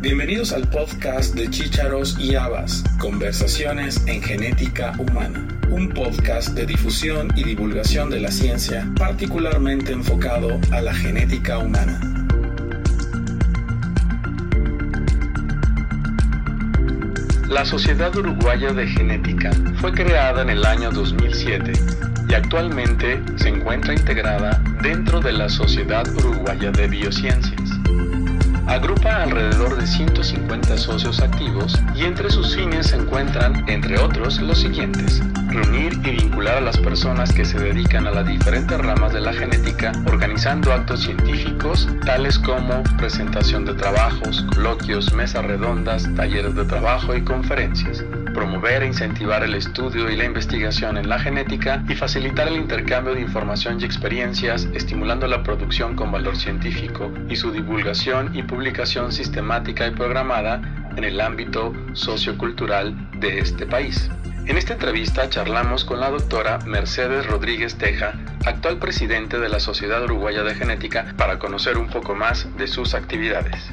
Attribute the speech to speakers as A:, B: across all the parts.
A: Bienvenidos al podcast de Chícharos y Habas, Conversaciones en Genética Humana, un podcast de difusión y divulgación de la ciencia particularmente enfocado a la genética humana. La Sociedad Uruguaya de Genética fue creada en el año 2007 y actualmente se encuentra integrada dentro de la Sociedad Uruguaya de Biociencias. Agrupa alrededor de 150 socios activos y entre sus fines se encuentran, entre otros, los siguientes. Reunir y vincular a las personas que se dedican a las diferentes ramas de la genética, organizando actos científicos, tales como presentación de trabajos, coloquios, mesas redondas, talleres de trabajo y conferencias promover e incentivar el estudio y la investigación en la genética y facilitar el intercambio de información y experiencias, estimulando la producción con valor científico y su divulgación y publicación sistemática y programada en el ámbito sociocultural de este país. En esta entrevista charlamos con la doctora Mercedes Rodríguez Teja, actual presidente de la Sociedad Uruguaya de Genética, para conocer un poco más de sus actividades.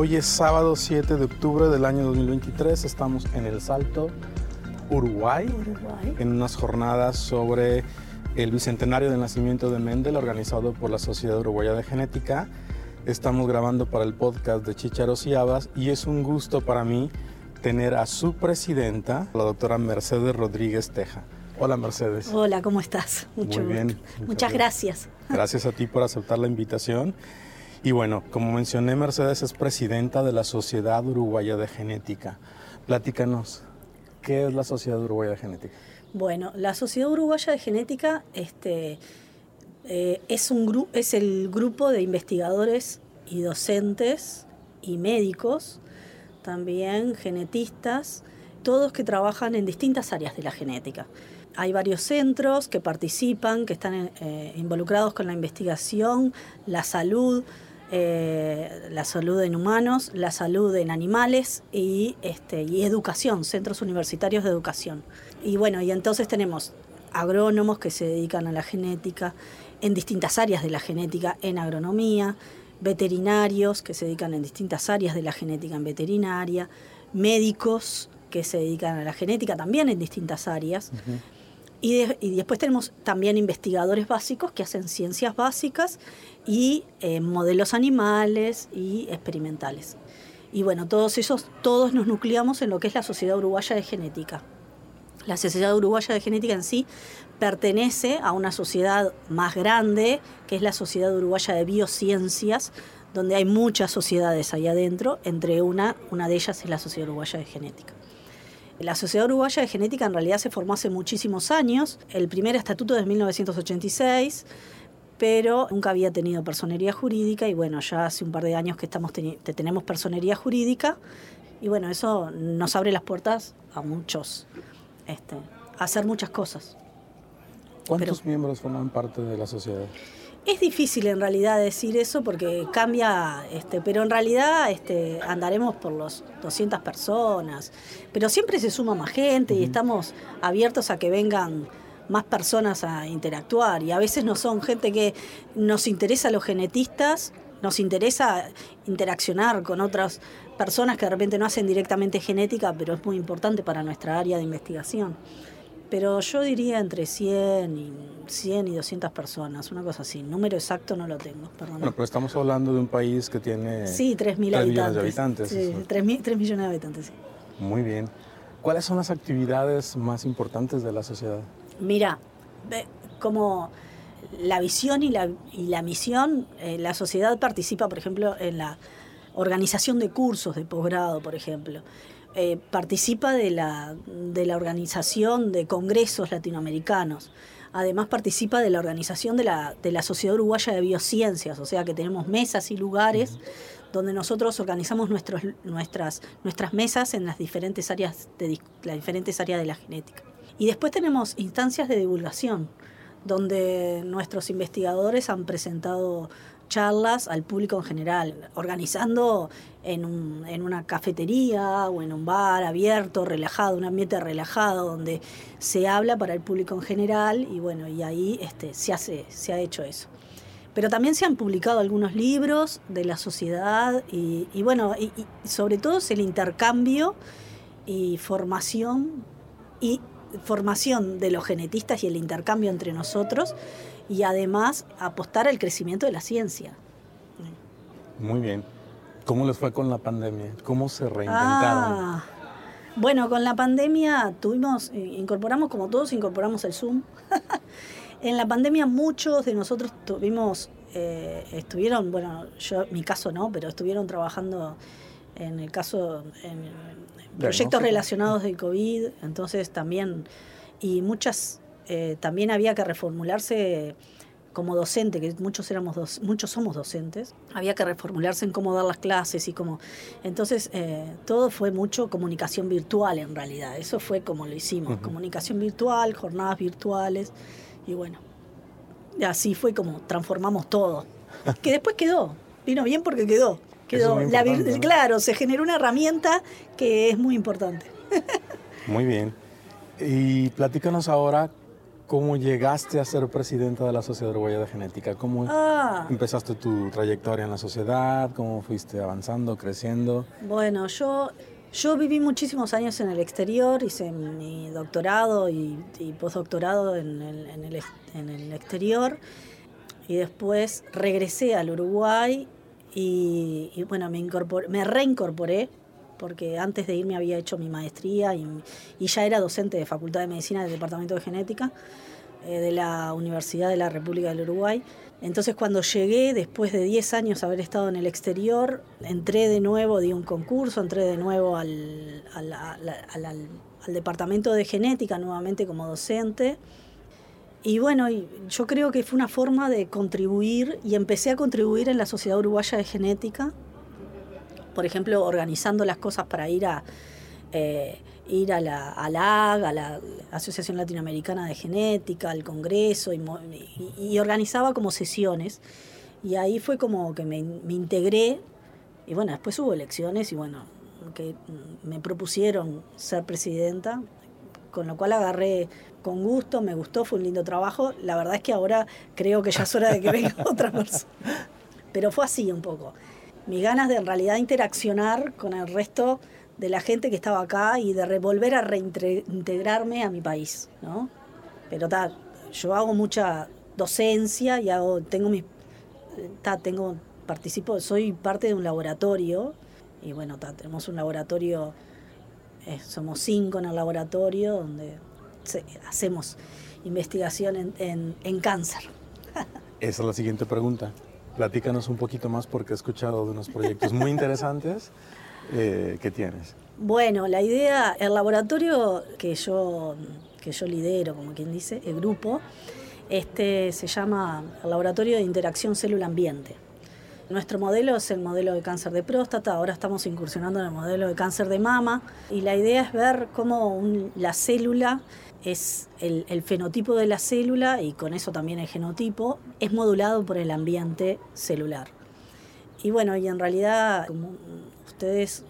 B: Hoy es sábado 7 de octubre del año 2023, estamos en El Salto, Uruguay, en unas jornadas sobre el bicentenario del nacimiento de Mendel organizado por la Sociedad Uruguaya de Genética. Estamos grabando para el podcast de Chicharos y Habas y es un gusto para mí tener a su presidenta, la doctora Mercedes Rodríguez Teja. Hola Mercedes.
C: Hola, ¿cómo estás?
B: Mucho Muy bien.
C: Muchas gracias.
B: Gracias a ti por aceptar la invitación. Y bueno, como mencioné, Mercedes es presidenta de la Sociedad Uruguaya de Genética. Platícanos, ¿qué es la Sociedad Uruguaya de Genética?
C: Bueno, la Sociedad Uruguaya de Genética este, eh, es, un es el grupo de investigadores y docentes y médicos, también genetistas, todos que trabajan en distintas áreas de la genética. Hay varios centros que participan, que están eh, involucrados con la investigación, la salud, eh, la salud en humanos, la salud en animales este, y educación, centros universitarios de educación. Y bueno, y entonces tenemos agrónomos que se dedican a la genética en distintas áreas de la genética en agronomía, veterinarios que se dedican en distintas áreas de la genética en veterinaria, médicos que se dedican a la genética también en distintas áreas. Y, después tenemos también investigadores básicos que hacen ciencias básicas y eh, modelos animales y experimentales. Y bueno, todos esos, todos nos nucleamos en lo que es la Sociedad Uruguaya de Genética. La Sociedad Uruguaya de Genética en sí pertenece a una sociedad más grande, que es la Sociedad Uruguaya de Biociencias, donde hay muchas sociedades ahí adentro, entre una, una de ellas es la Sociedad Uruguaya de Genética. La Sociedad Uruguaya de Genética en realidad se formó hace muchísimos años. El primer estatuto de 1986 pero nunca había tenido personería jurídica y bueno, ya hace un par de años que estamos tenemos personería jurídica y bueno, eso nos abre las puertas a muchos, este, a hacer muchas cosas.
B: ¿Cuántos miembros forman parte de la sociedad?
C: Es difícil en realidad decir eso porque cambia, este, pero en realidad este, andaremos por los 200 personas, pero siempre se suma más gente y estamos abiertos a que vengan más personas a interactuar y a veces no son gente que nos interesa a los genetistas, nos interesa interaccionar con otras personas que de repente no hacen directamente genética, pero es muy importante para nuestra área de investigación. Pero yo diría entre 100 y, 100 y 200 personas, una cosa así. Número exacto no lo tengo, perdón.
B: Bueno, pero estamos hablando de un país que tiene...
C: Sí, 3.000 habitantes.
B: de habitantes.
C: Sí, 3, millones de habitantes, sí.
B: Muy bien. ¿Cuáles son las actividades más importantes de la sociedad?
C: Mira, como la visión y la, y la misión, eh, la sociedad participa, por ejemplo, en la organización de cursos de posgrado, por ejemplo. Eh, participa de la, de la organización de congresos latinoamericanos. Además participa de la organización de la, de la Sociedad Uruguaya de Biociencias, o sea que tenemos mesas y lugares donde nosotros organizamos nuestros, nuestras, nuestras mesas en las diferentes áreas de las diferentes áreas de la genética. Y después tenemos instancias de divulgación, donde nuestros investigadores han presentado charlas al público en general, organizando en, un, en, una cafetería o en un bar abierto, relajado, un ambiente relajado donde se habla para el público en general y bueno, y ahí este, se, hace, se ha hecho eso. Pero también se han publicado algunos libros de la sociedad y, bueno, y, sobre todo es el intercambio y formación y formación de los genetistas y el intercambio entre nosotros y además apostar al crecimiento de la ciencia.
B: Muy bien. ¿Cómo les fue con la pandemia? ¿Cómo se reinventaron?
C: Ah, bueno, con la pandemia tuvimos, eh, incorporamos como todos, incorporamos el Zoom. en la pandemia muchos de nosotros tuvimos, eh, estuvieron, bueno, yo, mi caso no, pero estuvieron trabajando en el caso, en proyectos relacionados del COVID, entonces también, y muchas, eh, también había que reformularse como docente, que muchos éramos muchos somos docentes, había que reformularse en cómo dar las clases y cómo. Entonces, eh, todo fue mucho comunicación virtual en realidad. Eso fue como lo hicimos. Comunicación virtual, jornadas virtuales. Y bueno, así fue como transformamos todo. que después quedó. Vino bien porque quedó. Quedó. La Claro, se generó una herramienta que es muy importante.
B: muy bien. Y platícanos ahora ¿Cómo llegaste a ser presidenta de la Sociedad Uruguaya de Genética? ¿Cómo ah. empezaste tu trayectoria en la sociedad? ¿Cómo fuiste avanzando, creciendo?
C: Bueno, yo, yo viví muchísimos años en el exterior, hice mi doctorado y, postdoctorado en el, en, el, en el exterior y después regresé al Uruguay y, bueno, me, incorporé, me reincorporé porque antes de irme había hecho mi maestría y, ya era docente de Facultad de Medicina del Departamento de Genética eh, de la Universidad de la República del Uruguay. Entonces cuando llegué, después de 10 años haber estado en el exterior, entré de nuevo, di un concurso, entré de nuevo al, al Departamento de Genética nuevamente como docente. Y bueno, yo creo que fue una forma de contribuir y empecé a contribuir en la Sociedad Uruguaya de Genética por ejemplo, organizando las cosas para ir a eh, ir a la, a a la Asociación Latinoamericana de Genética, al Congreso, y, organizaba como sesiones. Y ahí fue como que me, integré, y bueno, después hubo elecciones, y bueno, que me propusieron ser presidenta, con lo cual agarré con gusto, me gustó, fue un lindo trabajo. La verdad es que ahora creo que ya es hora de que venga otra persona. Pero fue así un poco mis ganas de en realidad interaccionar con el resto de la gente que estaba acá y de volver a reintegrarme a mi país, ¿no? Pero tal, yo hago mucha docencia y hago, tengo mis, tengo, participo, soy parte de un laboratorio y bueno, tenemos un laboratorio, eh, somos cinco en el laboratorio donde hacemos investigación en, en cáncer.
B: Esa es la siguiente pregunta. Platícanos un poquito más porque he escuchado de unos proyectos muy interesantes eh, que tienes.
C: Bueno, la idea, el laboratorio que yo, que yo lidero, como quien dice, el grupo, este se llama el Laboratorio de Interacción Célula-Ambiente. Nuestro modelo es el modelo de cáncer de próstata, ahora estamos incursionando en el modelo de cáncer de mama y la idea es ver cómo la célula es el, fenotipo de la célula y con eso también el genotipo, es modulado por el ambiente celular. Y bueno, y en realidad, como ustedes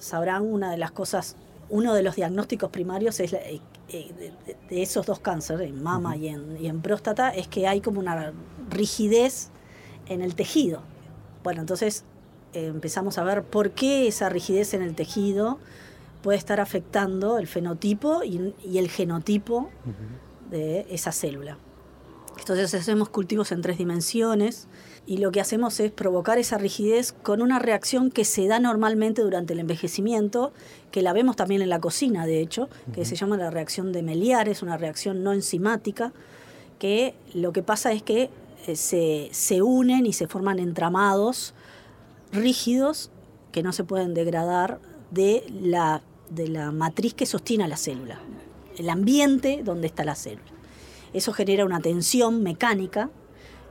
C: sabrán, una de las cosas, uno de los diagnósticos primarios es eh, de, esos dos cánceres, en mama y, en, y en próstata, es que hay como una rigidez en el tejido. Bueno, entonces eh, empezamos a ver por qué esa rigidez en el tejido puede estar afectando el fenotipo y, el genotipo de esa célula. Entonces hacemos cultivos en tres dimensiones y lo que hacemos es provocar esa rigidez con una reacción que se da normalmente durante el envejecimiento, que la vemos también en la cocina, de hecho, que se llama la reacción de Meliar, es una reacción no enzimática, que lo que pasa es que se, se unen y se forman entramados rígidos que no se pueden degradar de la de la matriz que sostiene a la célula, el ambiente donde está la célula. Eso genera una tensión mecánica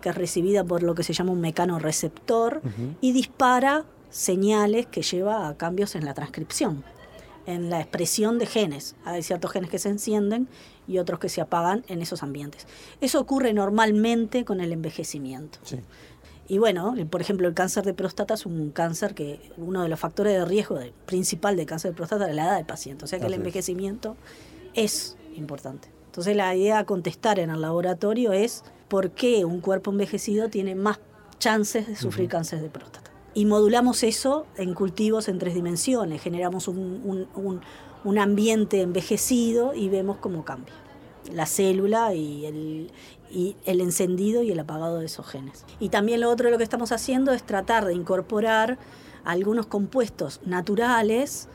C: que es recibida por lo que se llama un mecanoreceptor y dispara señales que lleva a cambios en la transcripción, en la expresión de genes. Hay ciertos genes que se encienden y otros que se apagan en esos ambientes. Eso ocurre normalmente con el envejecimiento. Y bueno, por ejemplo, el cáncer de próstata es un cáncer que uno de los factores de riesgo principal de cáncer de próstata es la edad del paciente. O sea que el envejecimiento es. importante. Entonces la idea a contestar en el laboratorio es por qué un cuerpo envejecido tiene más chances de sufrir cáncer de próstata. Y modulamos eso en cultivos en tres dimensiones, generamos un, un ambiente envejecido y vemos cómo cambia la célula y el, y el encendido y el apagado de esos genes. Y también lo otro de lo que estamos haciendo es tratar de incorporar algunos compuestos naturales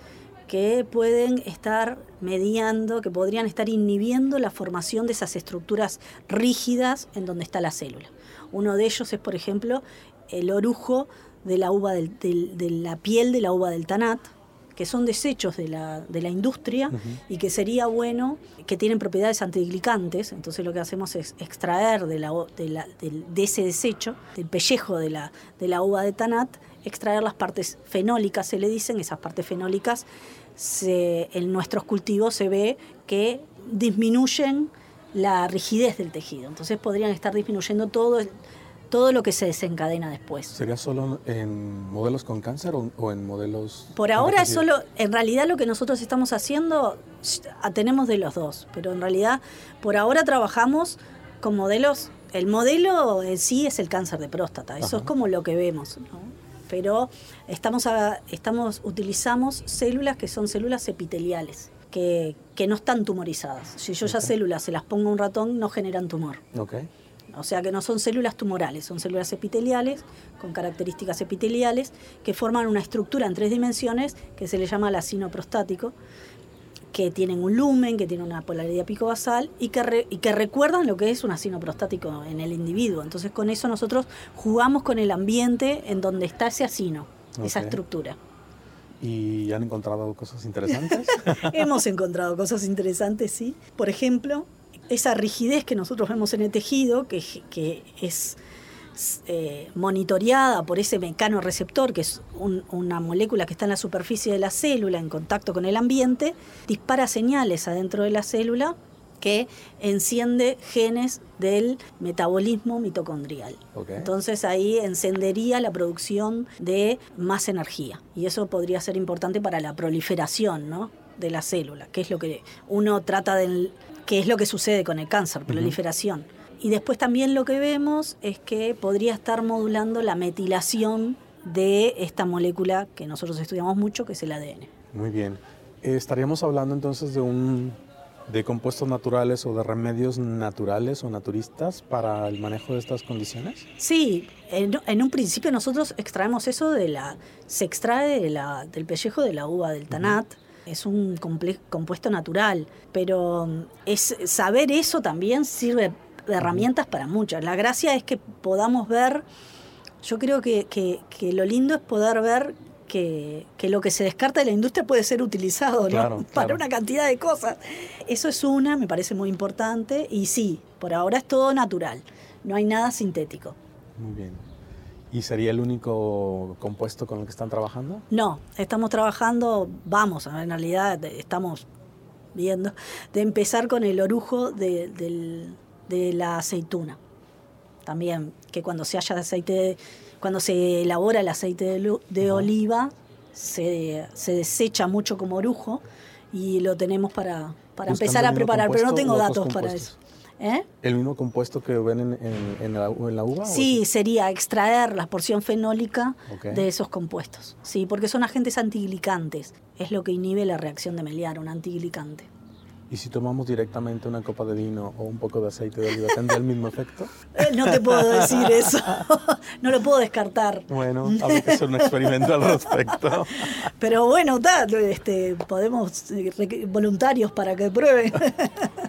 C: que pueden estar mediando, que podrían estar inhibiendo la formación de esas estructuras rígidas en donde está la célula. Uno de ellos es, por ejemplo, el orujo de la, uva del, de la piel de la uva del tanat, que son desechos de la, de la industria y que sería bueno, que tienen propiedades antiglicantes, entonces lo que hacemos es extraer de, la, de, ese desecho, del pellejo de la, de la uva de tanat, extraer las partes fenólicas, se le dicen, esas partes fenólicas se, en nuestros cultivos se ve que disminuyen la rigidez del tejido, entonces podrían estar disminuyendo todo el todo lo que se desencadena después.
B: ¿Sería solo en modelos con cáncer o, en modelos...
C: Por ahora es solo, en realidad lo que nosotros estamos haciendo, tenemos de los dos, pero en realidad por ahora trabajamos con modelos, el modelo en sí es el cáncer de próstata, eso es como lo que vemos, pero estamos, estamos, utilizamos células que son células epiteliales. Que, que no están tumorizadas. Si yo ya células se las pongo a un ratón, no generan tumor.
B: Okay.
C: O sea que no son células tumorales, son células epiteliales con características epiteliales que forman una estructura en tres dimensiones que se le llama lacino prostático, que tienen un lumen, que tienen una polaridad picobasal y que, y que recuerdan lo que es un acino prostático en el individuo. Entonces con eso nosotros jugamos con el ambiente en donde está ese acino, esa estructura.
B: ¿Y han encontrado cosas interesantes?
C: Hemos encontrado cosas interesantes, sí. Por ejemplo, esa rigidez que nosotros vemos en el tejido, que, que es eh, monitoreada por ese mecanoreceptor, que es una molécula que está en la superficie de la célula en contacto con el ambiente, dispara señales adentro de la célula que enciende genes del metabolismo mitocondrial. Entonces ahí encendería la producción de más energía y eso podría ser importante para la proliferación ¿no? de la célula, que es lo que uno trata de que es lo que sucede con el cáncer, proliferación. Y después también lo que vemos es que podría estar modulando la metilación de esta molécula que nosotros estudiamos mucho, que es el ADN.
B: Muy bien. ¿Estaríamos hablando entonces de un de compuestos naturales o de remedios naturales o naturistas para el manejo de estas condiciones?
C: Sí, en, un principio nosotros extraemos eso de la, se extrae de la, del pellejo de la uva del tanat, es un compuesto natural, pero mm, es, saber eso también sirve de herramientas para muchas. La gracia es que podamos ver, yo creo que, lo lindo es poder ver que, lo que se descarta de la industria puede ser utilizado para una cantidad de cosas. Eso es una, me parece muy importante, y sí, por ahora es todo natural, no hay nada sintético.
B: Muy bien. ¿Y sería el único compuesto con el que están trabajando?
C: No, estamos trabajando, vamos, en realidad estamos viendo, de empezar con el orujo de, la aceituna. También, que cuando se haya aceite, cuando se elabora el aceite de, oliva, se, desecha mucho como orujo y lo tenemos para, para empezar a preparar, pero no tengo datos para eso.
B: ¿Eh? ¿El mismo compuesto que ven en, la, uva?
C: Sí, sería extraer la porción fenólica de esos compuestos. Sí, porque son agentes antiglicantes. Es lo que inhibe la reacción de Meliar, un antiglicante.
B: ¿Y si tomamos directamente una copa de vino o un poco de aceite de oliva, tendría el mismo efecto?
C: Eh, no te puedo decir eso. no lo puedo descartar.
B: Bueno, habrá que hacer un experimento al respecto.
C: Pero bueno, este, podemos eh, voluntarios para que prueben.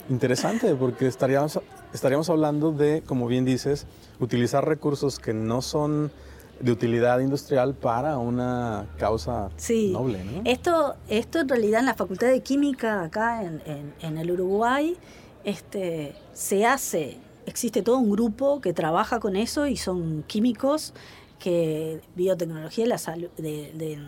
B: Interesante, porque estaríamos, estaríamos hablando de, como bien dices, utilizar recursos que no son de utilidad industrial para una causa noble. ¿no?
C: Esto, esto en realidad en la Facultad de Química acá en, en, el Uruguay este, se hace, existe todo un grupo que trabaja con eso y son químicos que biotecnología de la, de,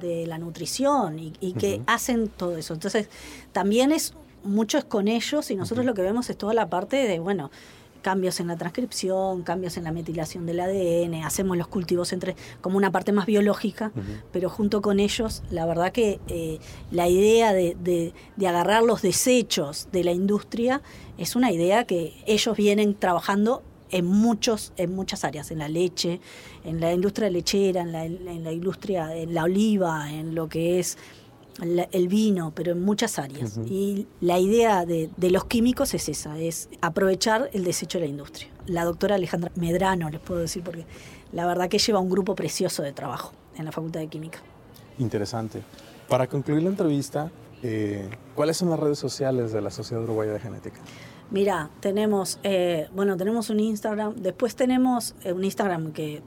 C: de, la nutrición y, que hacen todo eso. Entonces, también es mucho es con ellos y nosotros lo que vemos es toda la parte de, bueno, cambios en la transcripción, cambios en la metilación del ADN, hacemos los cultivos entre como una parte más biológica, pero junto con ellos, la verdad que eh, la idea de, de, agarrar los desechos de la industria es una idea que ellos vienen trabajando en, muchos, en muchas áreas, en la leche, en la industria lechera, en la, en la industria, en la oliva, en lo que es el vino, pero en muchas áreas. Y la idea de, los químicos es esa, es aprovechar el desecho de la industria. La doctora Alejandra Medrano, les puedo decir, porque la verdad que lleva un grupo precioso de trabajo en la Facultad de Química.
B: Interesante. Para concluir la entrevista, eh, ¿cuáles son las redes sociales de la Sociedad Uruguaya de Genética?
C: Mira, tenemos, eh, bueno, tenemos un Instagram, después tenemos eh, un Instagram que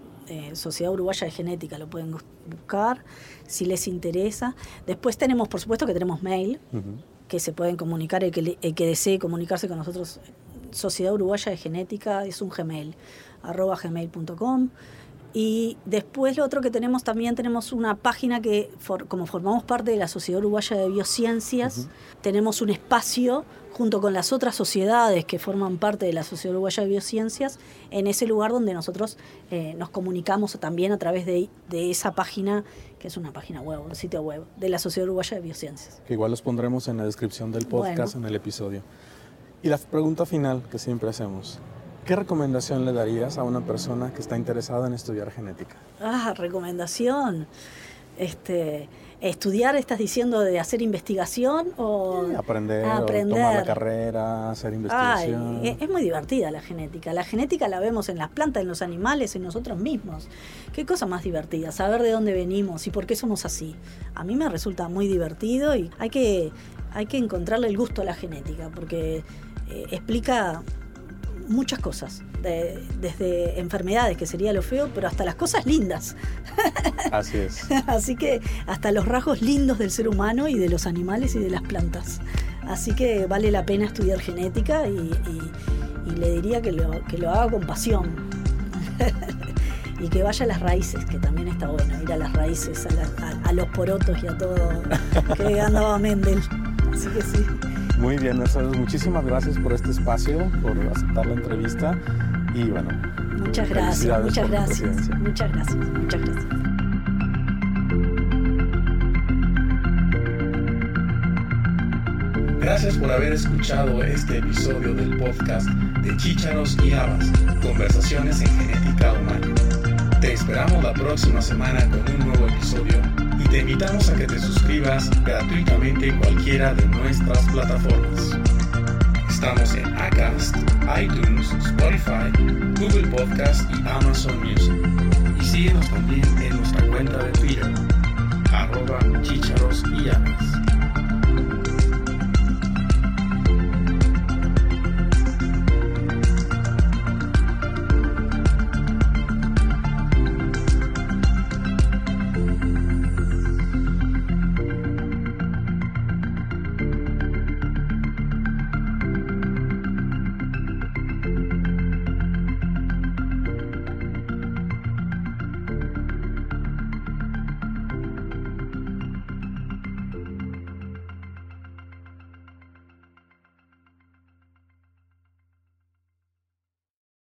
C: Sociedad Uruguaya de Genética, lo pueden buscar si les interesa. Después tenemos, por supuesto que tenemos mail, que se pueden comunicar, el que, el que desee comunicarse con nosotros, Sociedad Uruguaya de Genética, es un gmail, arroba gmail.com. Y después lo otro que tenemos también, tenemos una página que, como formamos parte de la Sociedad Uruguaya de Biociencias, tenemos un espacio junto con las otras sociedades que forman parte de la Sociedad Uruguaya de Biociencias, en ese lugar donde nosotros eh, nos comunicamos también a través de, esa página, que es una página web, un sitio web, de la Sociedad Uruguaya de Biociencias.
B: Que igual los pondremos en la descripción del podcast, en el episodio. Y la pregunta final que siempre hacemos. ¿Qué recomendación le darías a una persona que está interesada en estudiar genética?
C: Ah, recomendación. Este, estudiar, estás diciendo de hacer investigación o
B: aprender, tomar la carrera, hacer investigación.
C: es, muy divertida la genética. La genética la vemos en las plantas, en los animales, en nosotros mismos. Qué cosa más divertida, saber de dónde venimos y por qué somos así. A mí me resulta muy divertido y hay que, hay que encontrarle el gusto a la genética porque eh, explica muchas cosas, desde enfermedades, que sería lo feo, pero hasta las cosas lindas.
B: Así es.
C: Así que hasta los rasgos lindos del ser humano y de los animales y de las plantas. Así que vale la pena estudiar genética y, le diría que lo, que lo haga con pasión. y que vaya a las raíces, que también está bueno, ir a las raíces, a, los porotos y a todo que andaba Mendel. Así que sí.
B: Muy bien, Mercedes, muchísimas gracias por este espacio, por aceptar la entrevista y bueno.
C: Muchas gracias, muchas gracias, muchas gracias, muchas gracias.
A: Gracias por haber escuchado este episodio del podcast de Chícharos y Habas, Conversaciones en Genética Humana. Te esperamos la próxima semana con un nuevo episodio te invitamos a que te suscribas gratuitamente en cualquiera de nuestras plataformas. Estamos en Acast, iTunes, Spotify, Google Podcast y Amazon Music. Y síguenos también en nuestra cuenta de Twitter, arroba chicharos y